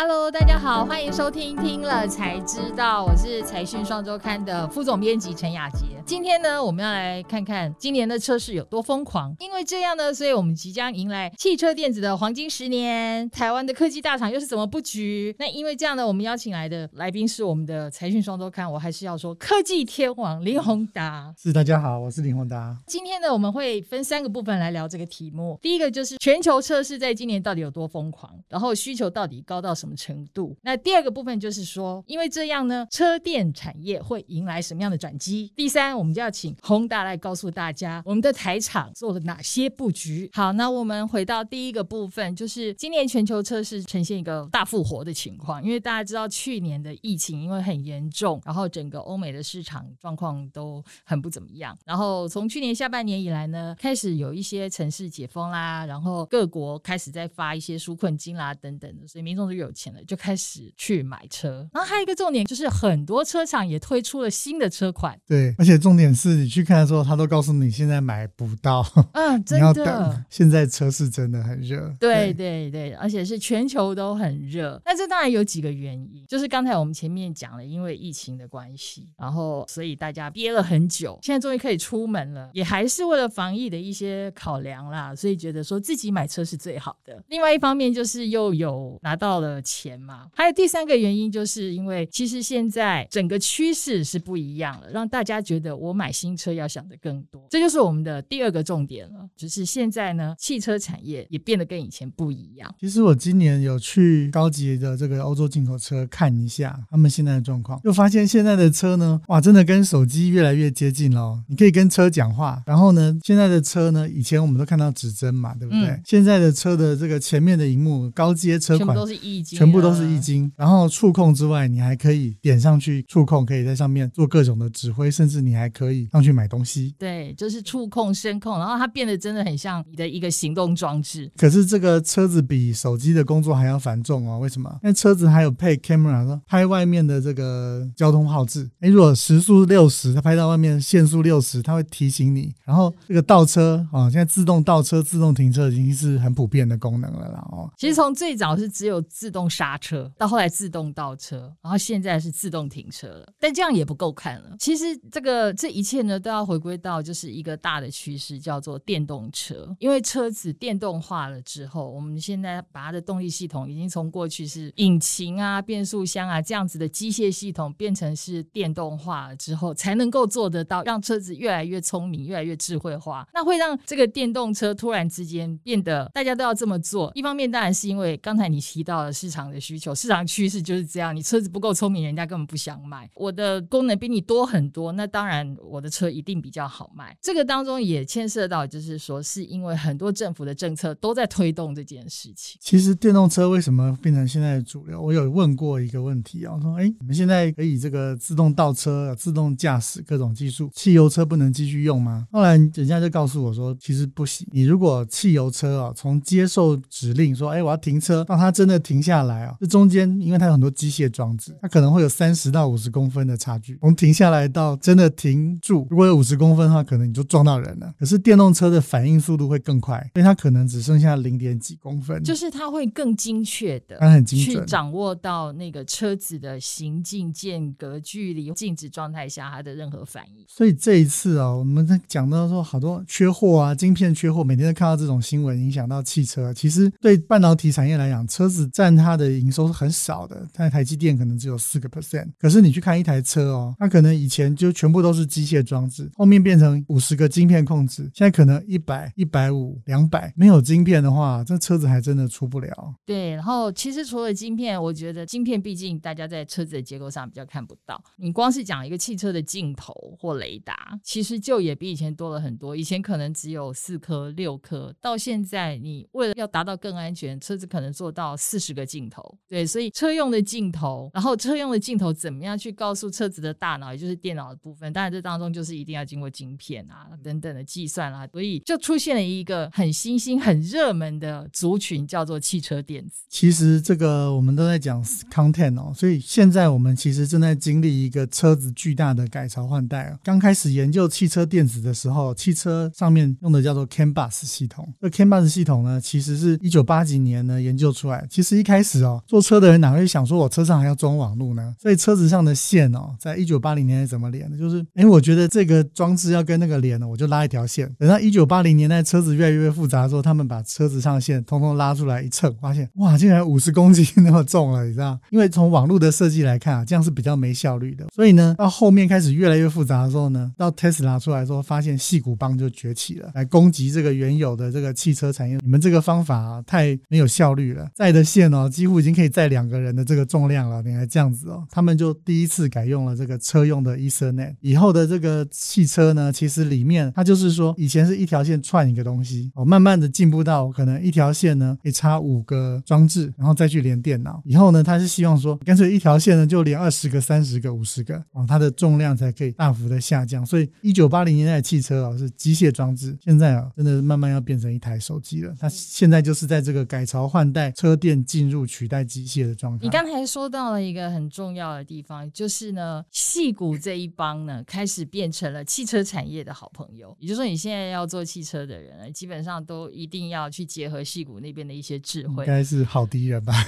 Hello，大家好，欢迎收听听了才知道，我是财讯双周刊的副总编辑陈雅洁。今天呢，我们要来看看今年的车市有多疯狂。因为这样呢，所以我们即将迎来汽车电子的黄金十年。台湾的科技大厂又是怎么布局？那因为这样呢，我们邀请来的来宾是我们的财讯双周刊，我还是要说科技天王林宏达。是，大家好，我是林宏达。今天呢，我们会分三个部分来聊这个题目。第一个就是全球车市在今年到底有多疯狂，然后需求到底高到什么程度？度那第二个部分就是说，因为这样呢，车电产业会迎来什么样的转机？第三，我们就要请宏达来告诉大家，我们的台厂做了哪些布局。好，那我们回到第一个部分，就是今年全球车市呈现一个大复活的情况，因为大家知道去年的疫情因为很严重，然后整个欧美的市场状况都很不怎么样。然后从去年下半年以来呢，开始有一些城市解封啦，然后各国开始在发一些纾困金啦等等的，所以民众都有钱了。就开始去买车，然后还有一个重点就是很多车厂也推出了新的车款。对，而且重点是你去看的时候，他都告诉你现在买不到，嗯，真的。现在车是真的很热，对对对，而且是全球都很热。那这当然有几个原因，就是刚才我们前面讲了，因为疫情的关系，然后所以大家憋了很久，现在终于可以出门了，也还是为了防疫的一些考量啦，所以觉得说自己买车是最好的。另外一方面就是又有拿到了钱。嘛，还有第三个原因，就是因为其实现在整个趋势是不一样了，让大家觉得我买新车要想的更多，这就是我们的第二个重点了。就是现在呢，汽车产业也变得跟以前不一样。其实我今年有去高级的这个欧洲进口车看一下他们现在的状况，就发现现在的车呢，哇，真的跟手机越来越接近了。你可以跟车讲话，然后呢，现在的车呢，以前我们都看到指针嘛，对不对？嗯、现在的车的这个前面的荧幕，高阶车款全部都是液晶，全部都。都是液晶，然后触控之外，你还可以点上去触控，可以在上面做各种的指挥，甚至你还可以上去买东西。对，就是触控、声控，然后它变得真的很像你的一个行动装置。可是这个车子比手机的工作还要繁重哦。为什么？因为车子还有配 camera，说拍外面的这个交通号志。哎，如果时速六十，它拍到外面限速六十，它会提醒你。然后这个倒车啊，现在自动倒车、自动停车已经是很普遍的功能了啦。哦，其实从最早是只有自动刹刹车，到后来自动倒车，然后现在是自动停车了，但这样也不够看了。其实这个这一切呢，都要回归到就是一个大的趋势，叫做电动车。因为车子电动化了之后，我们现在把它的动力系统已经从过去是引擎啊、变速箱啊这样子的机械系统，变成是电动化了之后，才能够做得到让车子越来越聪明、越来越智慧化。那会让这个电动车突然之间变得大家都要这么做。一方面当然是因为刚才你提到了市场的需求。市场趋势就是这样，你车子不够聪明，人家根本不想买。我的功能比你多很多，那当然我的车一定比较好卖。这个当中也牵涉到，就是说是因为很多政府的政策都在推动这件事情。其实电动车为什么变成现在的主流？我有问过一个问题啊，我说：“哎，你们现在可以这个自动倒车、自动驾驶各种技术，汽油车不能继续用吗？”后来人家就告诉我说：“其实不行。你如果汽油车啊，从接受指令说‘哎，我要停车’到它真的停下来啊，这中间，因为它有很多机械装置，它可能会有三十到五十公分的差距。从停下来到真的停住，如果有五十公分的话，可能你就撞到人了。可是电动车的反应速度会更快，所以它可能只剩下零点几公分，就是它会更精确的，它很精准，去掌握到那个车子的行进间隔、距离、静止状态下它的任何反应。所以这一次哦，我们在讲到说好多缺货啊，晶片缺货，每天都看到这种新闻，影响到汽车。其实对半导体产业来讲，车子占它的营收是很少。的，但台积电可能只有四个 percent，可是你去看一台车哦，它可能以前就全部都是机械装置，后面变成五十个晶片控制，现在可能一百、一百五、两百，没有晶片的话，这车子还真的出不了。对，然后其实除了晶片，我觉得晶片毕竟大家在车子的结构上比较看不到，你光是讲一个汽车的镜头或雷达，其实就也比以前多了很多。以前可能只有四颗、六颗，到现在你为了要达到更安全，车子可能做到四十个镜头。对，所以车。用的镜头，然后车用的镜头怎么样去告诉车子的大脑，也就是电脑的部分？当然，这当中就是一定要经过晶片啊等等的计算啊，所以就出现了一个很新兴、很热门的族群，叫做汽车电子。其实这个我们都在讲 content 哦，所以现在我们其实正在经历一个车子巨大的改朝换代啊。刚开始研究汽车电子的时候，汽车上面用的叫做 CAN bus 系统。这 CAN bus 系统呢，其实是一九八几年呢研究出来。其实一开始哦。坐，车的人哪会想说我车上还要装网络呢？所以车子上的线哦，在一九八零年代怎么连的？就是哎，我觉得这个装置要跟那个连呢，我就拉一条线。等到一九八零年代车子越来越复杂的时候，他们把车子上线通通拉出来一称，发现哇，竟然五十公斤那么重了，你知道？因为从网络的设计来看啊，这样是比较没效率的。所以呢，到后面开始越来越复杂的时候呢，到 Tesla 出来之后，发现细骨帮就崛起了，来攻击这个原有的这个汽车产业。你们这个方法啊，太没有效率了，在的线哦，几乎已经经可以载两个人的这个重量了，你还这样子哦？他们就第一次改用了这个车用的 Ethernet。以后的这个汽车呢，其实里面它就是说，以前是一条线串一个东西哦，慢慢的进步到可能一条线呢可以插五个装置，然后再去连电脑。以后呢，它是希望说，干脆一条线呢就连二十个、三十个、五十个哦，它的重量才可以大幅的下降。所以一九八零年代的汽车啊是机械装置，现在啊真的慢慢要变成一台手机了。它现在就是在这个改朝换代，车电进入取代机械的状态。你刚才说到了一个很重要的地方，就是呢，戏谷这一帮呢开始变成了汽车产业的好朋友。也就是说，你现在要做汽车的人，基本上都一定要去结合戏谷那边的一些智慧。应该是好敌人吧？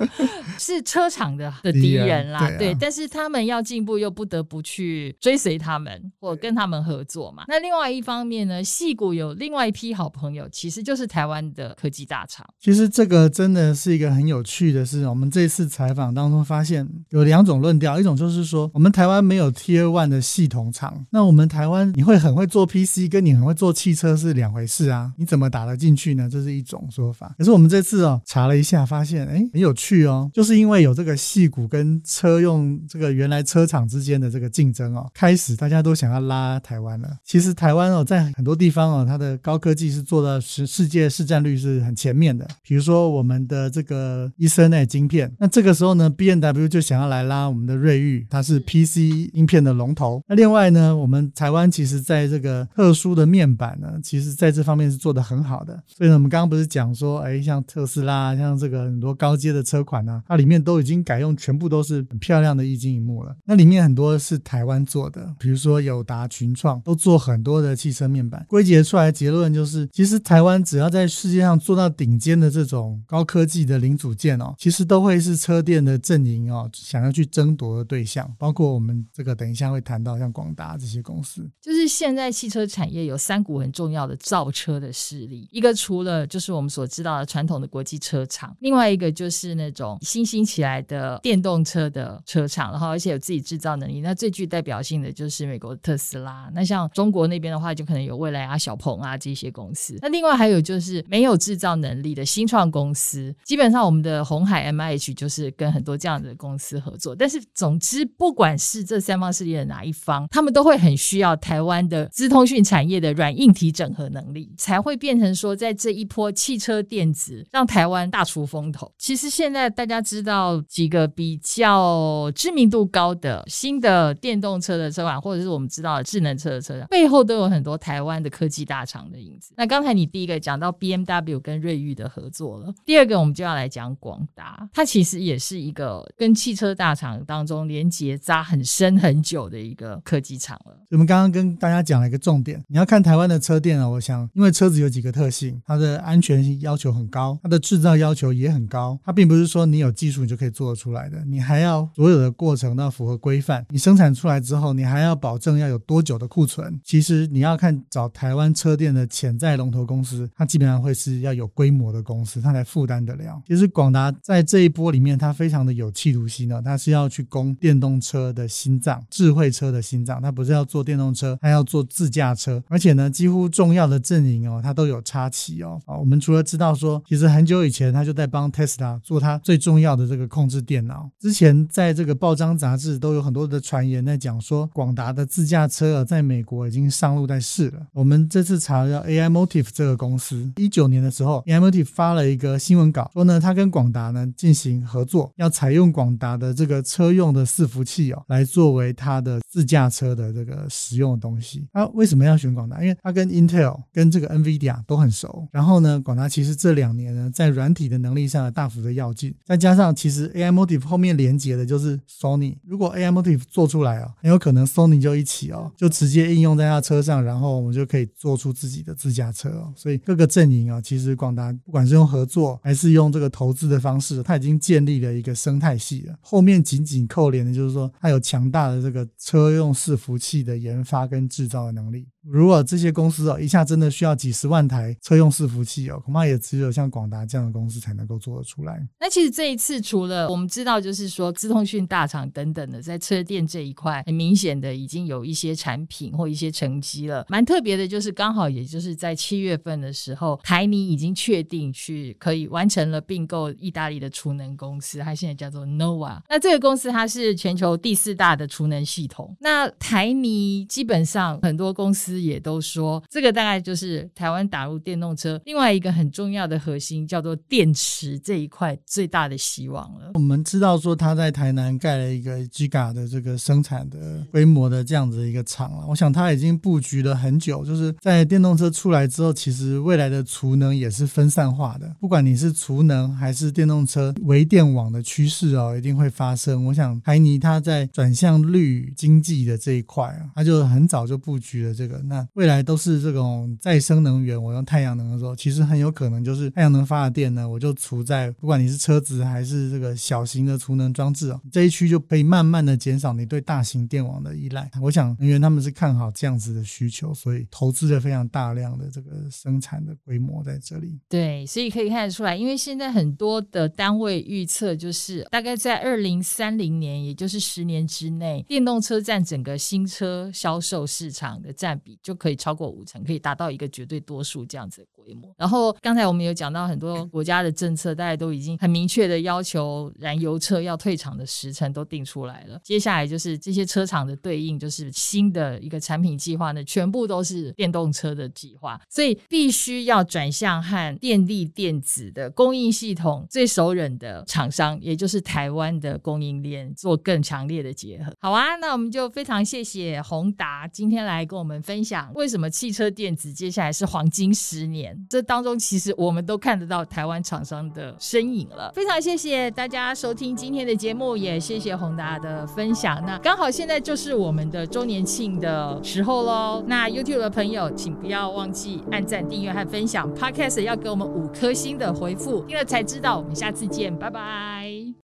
是车厂的的敌人啦，对，但是他们要进步，又不得不去追随他们，或跟他们合作嘛。那另外一方面呢，戏谷有另外一批好朋友，其实就是台湾的科技大厂。其实这个真的是一个很有趣的是。我们这次采访当中发现有两种论调，一种就是说，我们台湾没有 Tier One 的系统厂，那我们台湾你会很会做 PC，跟你很会做汽车是两回事啊，你怎么打得进去呢？这是一种说法。可是我们这次哦查了一下，发现哎很有趣哦，就是因为有这个矽谷跟车用这个原来车厂之间的这个竞争哦，开始大家都想要拉台湾了。其实台湾哦在很多地方哦，它的高科技是做到世世界市占率是很前面的。比如说我们的这个 Ethernet 晶片，那这个时候呢，B N W 就想要来拉我们的瑞昱，它是 PC 晶片的龙头。那另外呢，我们台湾其实在这个特殊的面板呢，其实在这方面是做得很好的。所以呢，我们刚刚不是讲说，哎，像特斯拉，像这个很多高阶的车款啊，它里面都已经改用全部都是很漂亮的液晶荧幕了。那里面很多是台湾做的，比如说友达、群创都做很多的汽车面板。归结出来结论就是，其实台湾只要在世界上做到顶尖的这种高科技的零组件哦，其实都会是车店的阵营哦，想要去争夺的对象。包括我们这个等一下会谈到像广达这些公司。就是现在汽车产业有三股很重要的造车的势力，一个除了就是我们所知道的传统的国际车厂，另外一个就是那种新兴起来的电动车的车厂，然后而且有自己制造能力。那最具代表性的就是美国特斯拉。那像中国那边的话，就可能有蔚来啊、小鹏啊这些公司。那另外还有就是没有制造能力的新创公司，基本上那我们的红海 MIH 就是跟很多这样的公司合作。但是总之，不管是这三方势力的哪一方，他们都会很需要台湾的资通讯产业的软硬体整合能力，才会变成说，在这一波汽车电子让台湾大出风头。其实现在大家知道几个比较知名度高的新的电动车的车款，或者是我们知道的智能车的车厂，背后都有很多台湾的科技大厂的影子。那刚才你第一个讲到 BMW 跟瑞昱的合作了，第二个我们就要来讲广达，它其实也是一个跟汽车大厂当中连结扎很深很久的一个科技厂了。我们刚刚跟大家讲了一个重点，你要看台湾的车店啊，我想因为车子有几个特性，它的安全性要求很高，它的制造要求也很高，它并不是说你有技术你就可以做得出来的，你还要所有的过程都要符合规范，你生产出来之后，你还要保证要有多久的库存。其实你要看找台湾车店的潜在龙头公司，它基本上会是要有规模的公司，它才负担得了。其实是广达在这一波里面，它非常的有企图心呢，它是要去攻电动车的心脏，智慧车的心脏，它不是要做电动车，它要做自驾车，而且呢，几乎重要的阵营哦，它都有插旗哦。啊，我们除了知道说，其实很久以前它就在帮 Tesla 做它最重要的这个控制电脑，之前在这个报章杂志都有很多的传言在讲说，广达的自驾车啊，在美国已经上路在试了。我们这次查了 AImotive 这个公司，一九年的时候，AImotive 发了一个新闻稿，说呢，它他跟广达呢进行合作，要采用广达的这个车用的伺服器哦，来作为它的自驾车的这个使用的东西。它为什么要选广达？因为它跟 Intel 跟这个 NVIDIA 都很熟。然后呢，广达其实这两年呢，在软体的能力上大幅的跃进，再加上其实 AMOTIVE 后面连接的就是 Sony。如果 AMOTIVE 做出来哦，很有可能 Sony 就一起哦，就直接应用在它车上，然后我们就可以做出自己的自驾车哦。所以各个阵营啊，其实广达不管是用合作还是用这个投资的方式，它已经建立了一个生态系了。后面紧紧扣连的就是说，它有强大的这个车用伺服器的研发跟制造的能力。如果这些公司哦，一下真的需要几十万台车用伺服器哦，恐怕也只有像广达这样的公司才能够做得出来。那其实这一次，除了我们知道，就是说资通讯大厂等等的，在车电这一块，很明显的已经有一些产品或一些成绩了。蛮特别的，就是刚好也就是在七月份的时候，台泥已经确定去可以完成了并购意大利的储能公司，它现在叫做 Nova。那这个公司它是全球第四大的储能系统。那台泥基本上很多公司。也都说，这个大概就是台湾打入电动车另外一个很重要的核心，叫做电池这一块最大的希望了。我们知道说他在台南盖了一个 Giga 的这个生产的规模的这样子一个厂了。我想他已经布局了很久，就是在电动车出来之后，其实未来的储能也是分散化的。不管你是储能还是电动车微电网的趋势哦，一定会发生。我想台泥他在转向绿经济的这一块啊，他就很早就布局了这个。那未来都是这种再生能源，我用太阳能的时候，其实很有可能就是太阳能发的电呢，我就储在不管你是车子还是这个小型的储能装置啊，这一区就可以慢慢的减少你对大型电网的依赖。我想能源他们是看好这样子的需求，所以投资了非常大量的这个生产的规模在这里。对，所以可以看得出来，因为现在很多的单位预测就是大概在二零三零年，也就是十年之内，电动车占整个新车销售市场的占比。就可以超过五成，可以达到一个绝对多数这样子规模。然后刚才我们有讲到很多国家的政策，大家都已经很明确的要求燃油车要退场的时辰都定出来了。接下来就是这些车厂的对应，就是新的一个产品计划呢，全部都是电动车的计划，所以必须要转向和电力电子的供应系统最熟稔的厂商，也就是台湾的供应链做更强烈的结合。好啊，那我们就非常谢谢宏达今天来跟我们分享。为什么汽车电子接下来是黄金十年？这当中其实我们都看得到台湾厂商的身影了。非常谢谢大家收听今天的节目，也谢谢宏达的分享。那刚好现在就是我们的周年庆的时候喽。那 YouTube 的朋友，请不要忘记按赞、订阅和分享。Podcast 要给我们五颗星的回复，听了才知道。我们下次见，拜拜。